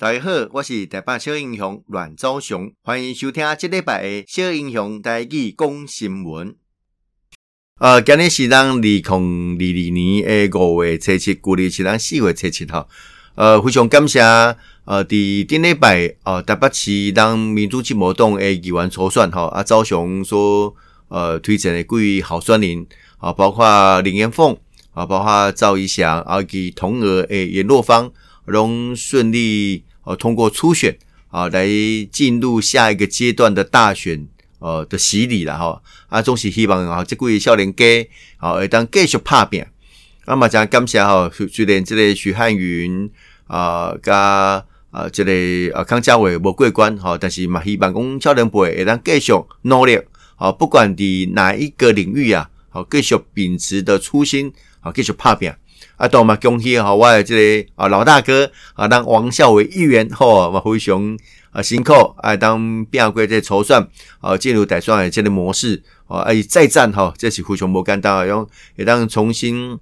大家好，我是台北小英雄阮昭雄，欢迎收听这礼拜的小英雄台语讲新闻。呃，今日是咱二零二二年的五月初七，旧历是咱四月初七号。呃，非常感谢呃，伫顶礼拜呃，台北市当民主进步党的议员初选吼，啊，昭雄所呃推荐的几位候选人啊，包括林彦凤啊，包括赵一翔，啊，及同额诶颜若芳，拢顺利。呃，通过初选啊，来进入下一个阶段的大选，呃的洗礼了哈。啊，总是希望啊，这几位少年家啊，会当继续拍拼。啊嘛，讲感谢哈，虽然这个许汉云啊，加啊这个啊康佳伟无过关哈，但是嘛，希望讲少年辈会当继续努力啊，不管伫哪一个领域啊，好继续秉持的初心啊，继续拍拼。啊，多嘛恭喜哈！我的这个啊老大哥啊，当王孝伟议员吼，嘛非常啊辛苦啊，当拼过这筹算啊，进入大选的这个模式啊，哎再战哈，这是非常无简单，用会当重新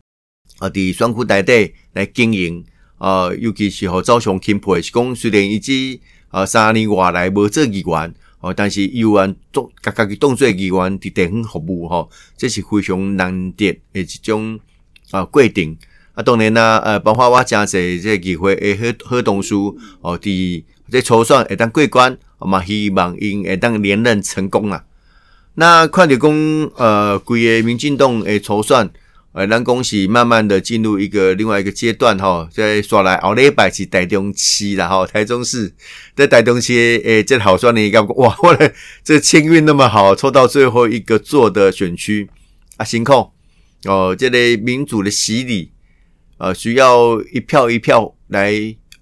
啊，伫选区内底来经营啊，尤其是和昭雄钦佩是讲，虽然伊只啊三年外来无做议员哦，但是有按做家家己当做议员伫地方服务吼，这是非常难得的一种啊规定。啊，当然啦，呃，包括我诚济这个议会诶好好同事哦，伫这初选会当过关，嘛希望因会当连任成功啦。那看到讲，呃，规个民进党诶初选，呃，咱讲是慢慢的进入一个另外一个阶段吼，再刷来后礼拜是台中市啦吼，台中市在台中市诶，这好算你感觉哇，我嘞这签运那么好，抽到最后一个做的选区啊，辛苦哦，这个民主的洗礼。呃，需要一票一票来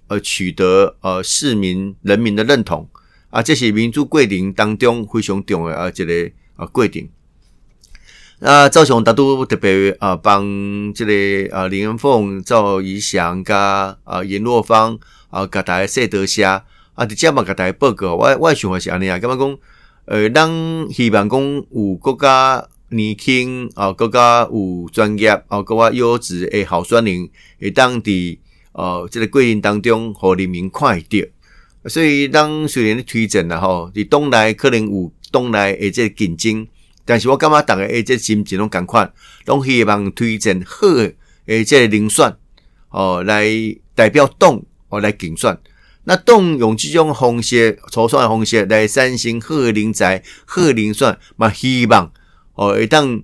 呃取得呃市民人民的认同啊，这是民主过程当中非常重要啊，这个啊过程。那昭雄大都特别啊帮这个啊林延凤、赵怡翔加啊颜若芳啊，给大家说多谢啊，直接嘛给大家报告。我我想法是安尼啊，干嘛讲？呃，咱希望讲有国家。年轻啊，更加有专业啊，更加优质诶候选人，会当伫哦，即个过程当中，互人民看到。所以，当虽然推荐啦吼，伫东来可能有东来诶即个竞争，但是我感觉大家诶这心情拢共款，拢希望推荐好诶即个人选哦，来代表党哦来竞选。那党用这种方式，初选诶方式来产生好人才、好人选，嘛希望。哦，会当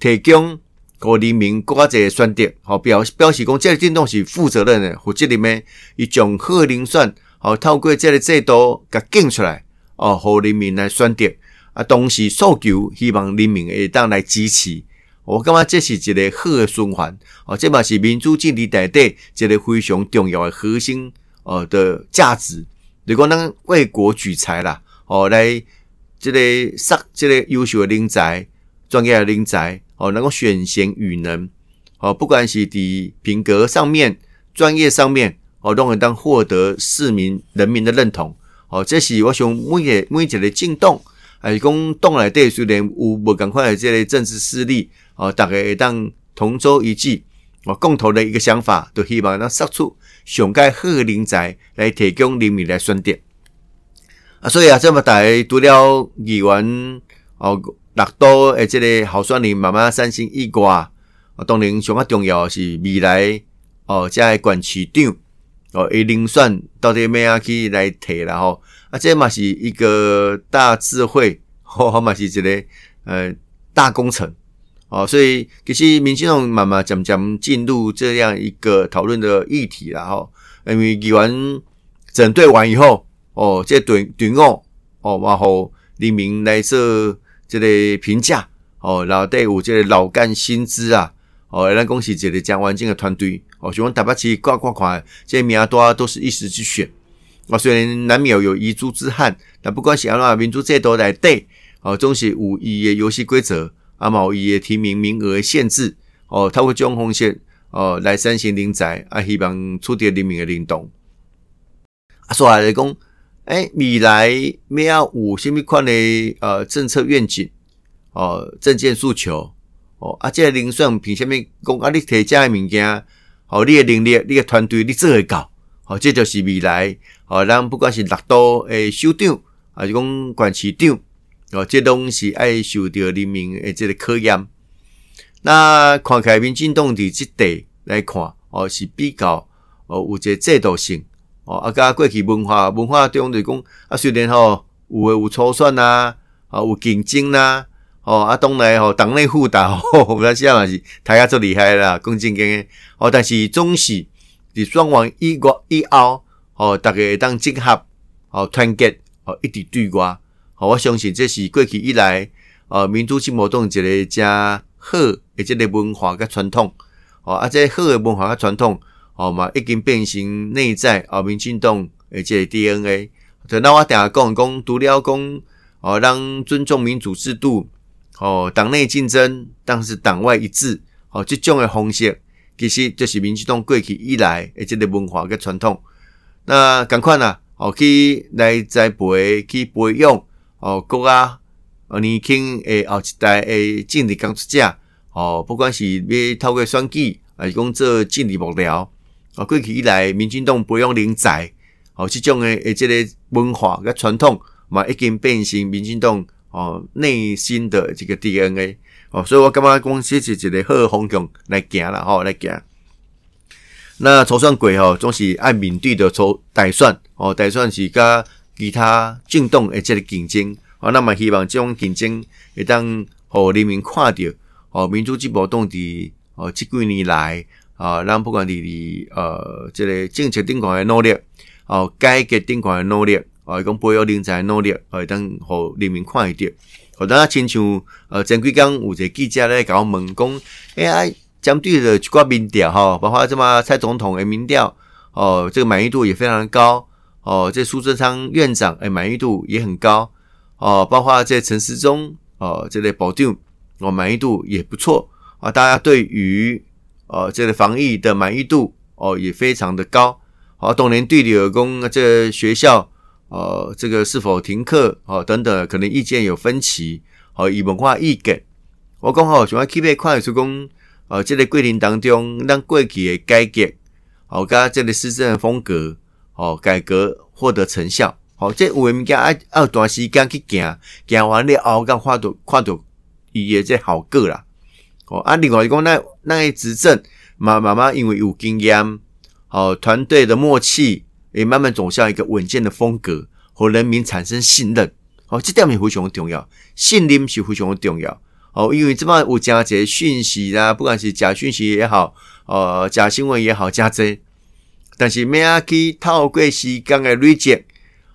提供给人民国家一个选择，好表表示讲，这个政党是负责任的、负责任的，一种好人选，好透过这个制度给竞出来，哦，互人民来选择，啊，同时诉求希望人民会当来支持，我感觉这是一个好的循环，哦，这嘛是民主政治内底一个非常重要的核心，哦的价值，如果能为国举才啦，哦，来这个杀这个优秀的人才。专业的人才哦，能够选贤与能哦，不管是在品格上面、专业上面哦，都能当获得市民人民的认同哦。这是我想每个每一个政党，还是讲党内底虽然有无共款的这类政治势力哦，大家会当同舟一济哦，共同的一个想法，都希望能杀出上盖好人才来提供人民来选择啊。所以啊，这么大除了议员哦。六都诶，这个候选人慢慢产生以外，啊，当然上较重要是未来哦，这个县市长哦，诶，人选到底要怎样去来提啦吼，啊，这嘛是一个大智慧，吼，嘛是一个呃大工程哦，所以其实民进党慢慢渐渐进入这样一个讨论的议题啦吼，因为议员整顿完以后，哦，这队队伍哦，然后人民来说。这个评价哦，然后队伍这个老干新资啊，哦，咱恭喜这个讲完整的团队哦，希望台北市挂挂款，这些名多都是一时之选哦，虽然难免有遗珠之憾，但不管是安怎民主制度来对哦，总是有伊的游戏规则，啊嘛有伊的提名名额限制哦，他会将红线哦来产生人才啊，希望取得人民的认同。啊，说来讲。哎，未来要有什么款的呃政策愿景哦，政见诉求哦，啊，这个人选凭什么讲啊？你提这个物件，哦，你的能力、你的团队，你做会到？哦，这就是未来哦，咱不管是六都诶首长，还是讲县市长，哦，这拢是爱受到人民诶这个考验。那看起来民进党伫即块来看，哦，是比较哦有一个制度性，哦，啊，甲过去文化文化中就讲啊，虽然吼有诶有初选啊，啊有竞争呐、啊，哦，啊当然吼党内互打，吼，咱现在嘛是大家足厉害啦，讲正经诶，哦，但是总是伫双王以外以后，哦，大家会当结合，哦，团结，哦，一直对外，哦，我相信这是过去以来，哦，民主进步党一个加。好，诶一个文化甲传统，哦，啊，这好诶文化甲传统，哦嘛，已经变成内在哦，民进党诶这 DNA。就那我定下讲讲，除了讲哦，让尊重民主制度，哦，党内竞争，但是党外一致，哦，这种诶方式，其实就是民进党过去以来诶这个文化甲传统。那赶快呐，哦，去来栽培，去培养，哦，国啊。哦，年轻诶，后一代诶，政治工作者，哦，不管是要透过选举，还是讲做政治幕僚，哦，过去以来，民进党培养人才，哦，这种诶诶，这个文化甲传统，嘛，已经变成民进党哦内心的这个 DNA，哦，所以我感觉讲这是一个好方向来行啦，吼，来行。那初选过吼，总是按面对的初大选，哦，大选是甲其他政党诶，这个竞争。哦，那么希望这种竞争会当互人民看到，哦，民主进步党伫哦，这几年来，啊，咱不管伫呃，这个政策顶悬的努力，哦，改革顶悬的努力，哦，讲培养人才的努力，会当互人民看到。好，当亲像呃，前几工有一个记者咧甲我问讲，哎呀，针对的一寡民调吼，包括这么蔡总统的民调，哦，这个满意度也非常的高，哦，这苏贞昌院长诶满意度也很高。哦，包括这陈时中哦，这类保定哦，满意度也不错啊。大家对于哦这个防疫的满意度哦也非常的高。好，当然对理工这个学校呃这个是否停课哦等等，可能意见有分歧。好，以文化意见，我讲好，想要 keep 快速讲呃这个过程当中，让过去的改革好，加这个施政风格哦改革获得成效。哦，这有诶物件爱要段时间去行，行完了后，甲看到看到伊诶这好个啦。哦，啊，另外讲，那那个执政慢慢慢，因为有经验，哦，团队的默契也慢慢走向一个稳健的风格，和人民产生信任。哦，这点也非常重要，信任是非常重要。哦，因为这么有加这讯息啦，不管是假讯息也好，呃，假新闻也好，加这，但是咩啊去透过时间的累积。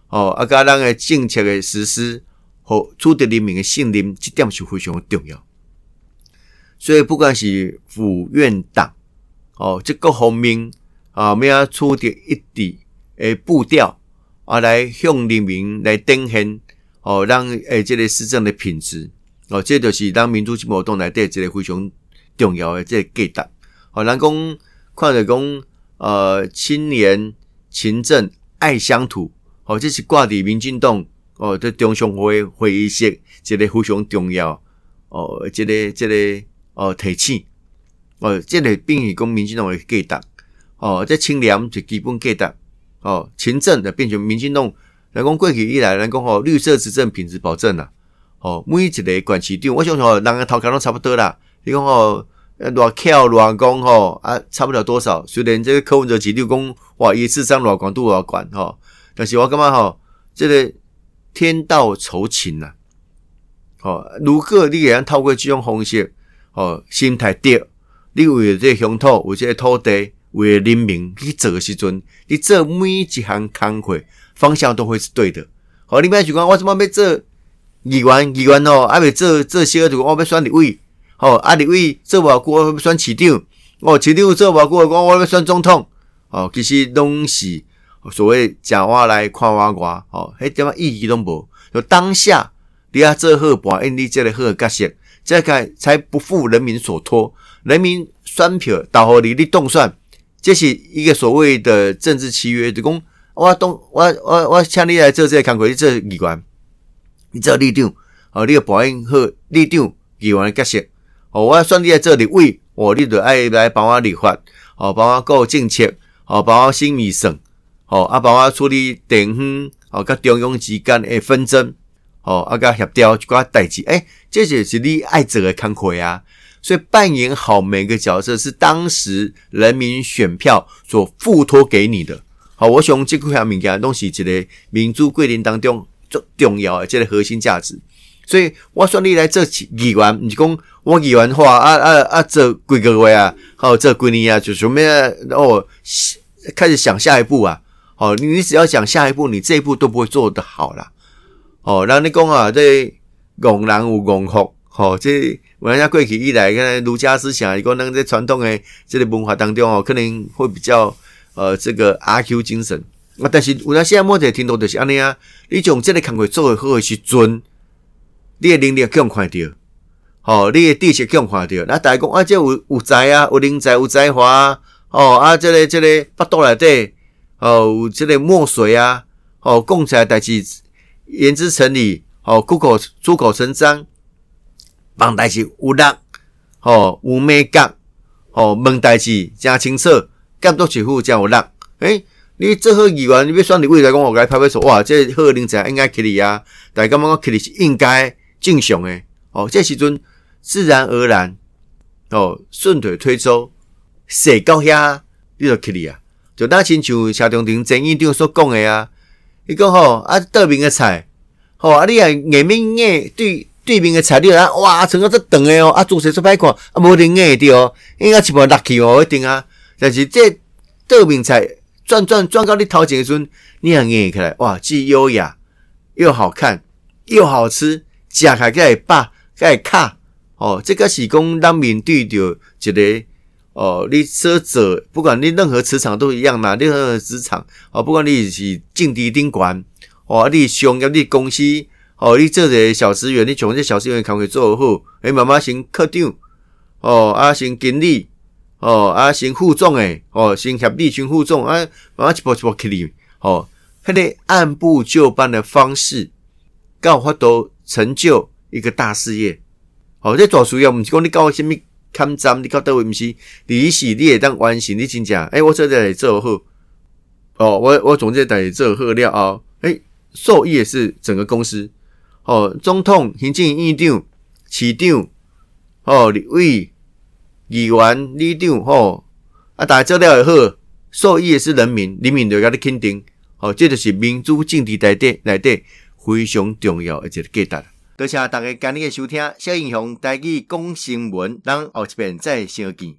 哦，啊，甲咱诶政策的实施和取得人民的信任，这点是非常重要。所以，不管是府院党，哦，这各方面啊，咩啊，取得一致诶步调啊，来向人民来展现，哦，让诶这个施政的品质，哦，这就是当民主进步党内底这个非常重要的这个价值。哦，人讲看着讲，呃，青年勤政爱乡土。哦，这是挂伫民进党哦，这中常会会议室，这个非常重要哦，这个这个哦提醒哦，这个并以讲民进党的价值哦，这清廉是基本价值哦，勤政的变成民进党来讲过去以来来讲哦，绿色执政品质保证啦哦，每一个管市长，我想说人个头壳拢差不多啦，你讲哦，偌巧偌讲吼啊，差不了多少，虽然这个柯文哲几六公哇，一次上偌广度偌广吼。但是我感觉吼，这个天道酬勤呐，哦，如果你会透过这种方式，哦，心态对，你为了这个乡土，为这个土地，为了人民去做的时阵，你做每一项工作方向都会是对的。好，你别想讲我怎么要做议员，议员哦，还没做做小就我要选立委，哦，啊立委做不过我要选市长，哦，市长做不过我我要选总统，哦，其实拢是。所谓讲话来看我我，哦，迄点仔意义拢无。就当下你要做好，把印尼这个好角色，这个才不负人民所托。人民选票投互你，你当选，这是一个所谓的政治契约。就讲我当我我我请你来做这个工作，你做议员，你做立长，哦，你要把应好里长议员的角色。哦，我选你来做立委，哦，你就爱来帮我立法，哦，帮我搞政策，哦，帮我审预算。哦啊，帮我处理地方哦甲中央之间诶纷争，哦啊，甲协调一寡代志，诶、欸，这就是你爱做诶工课啊。所以扮演好每个角色，是当时人民选票所付托给你的。好，我想这块物件都是一个民主过程当中最重要的这个核心价值。所以我说你来做议员，你讲我议员话啊啊啊，这几个月啊，好，这几年啊，就准备哦，开始想下一步啊。好，你只要想下一步，你这一步都不会做得好啦。哦，让你讲啊，这戆人有戆福，好，这我人家过去以来，跟儒家思想，一个能在传统的这个文化当中哦，可能会比较呃这个阿 Q 精神啊。但是我那现在目前听到就是安尼啊，你从这个工作做好的时阵。你的能力强看到，吼，你的知识强看到，那大家讲啊，这有有才啊，有人才，有才华啊，哦啊，这个这个腹肚内底，哦，有这个墨水啊，哦，讲出来代志言之成理，哦，出口出口成章，办代志有力，哦，有美感，哦，问代志真清楚，监督起户真有力。诶、欸，你做好议员，你要选你未来讲，我该拍拍手，哇，这好人才应该给你啊，大家感觉讲给你是应该。正常诶，哦，这时阵自然而然，哦，顺水推舟，写到遐你就去你啊，就那亲像谢长廷前院长所讲诶啊，伊讲吼啊对面诶菜，吼啊你啊眼面眼对对面诶菜，你啊哇，成个这长诶哦，啊做势出歹看，啊无灵眼着哦，应该是无落去哦一定啊，但是这对面菜转转转到你头前诶时阵，你啊眼起来哇，既优雅又好看又好吃。食起来会饱，会卡哦。这个是讲咱面对着一个哦，你所做，不管你任何职场都一样嘛。任何职场哦，不管你是正伫顶管哦，你商业你公司哦，你做一个小职员，你从这小职员工作做好，诶，慢慢升科长哦，啊，升经理哦，啊，升副总诶，哦，升协理群副总啊，慢慢一步一步去哩哦，迄个按部就班的方式，刚好法度。成就一个大事业，哦，这做事业毋是讲你搞什么看站，你搞倒位毋是，你是你会当完成，你真正，诶、欸，我这在做好，哦，我我总结在做好了后，诶、欸，受益的是整个公司，哦，总统、行政院长、市长，哦，立委、议员、里长，哦，啊，大家做了也好，受益的是人民，人民就甲你肯定，哦，这就是民主政治内底内底。非常重要的一个价值。多谢大家今日的收听，小英雄带去讲新闻，咱后一遍再相见。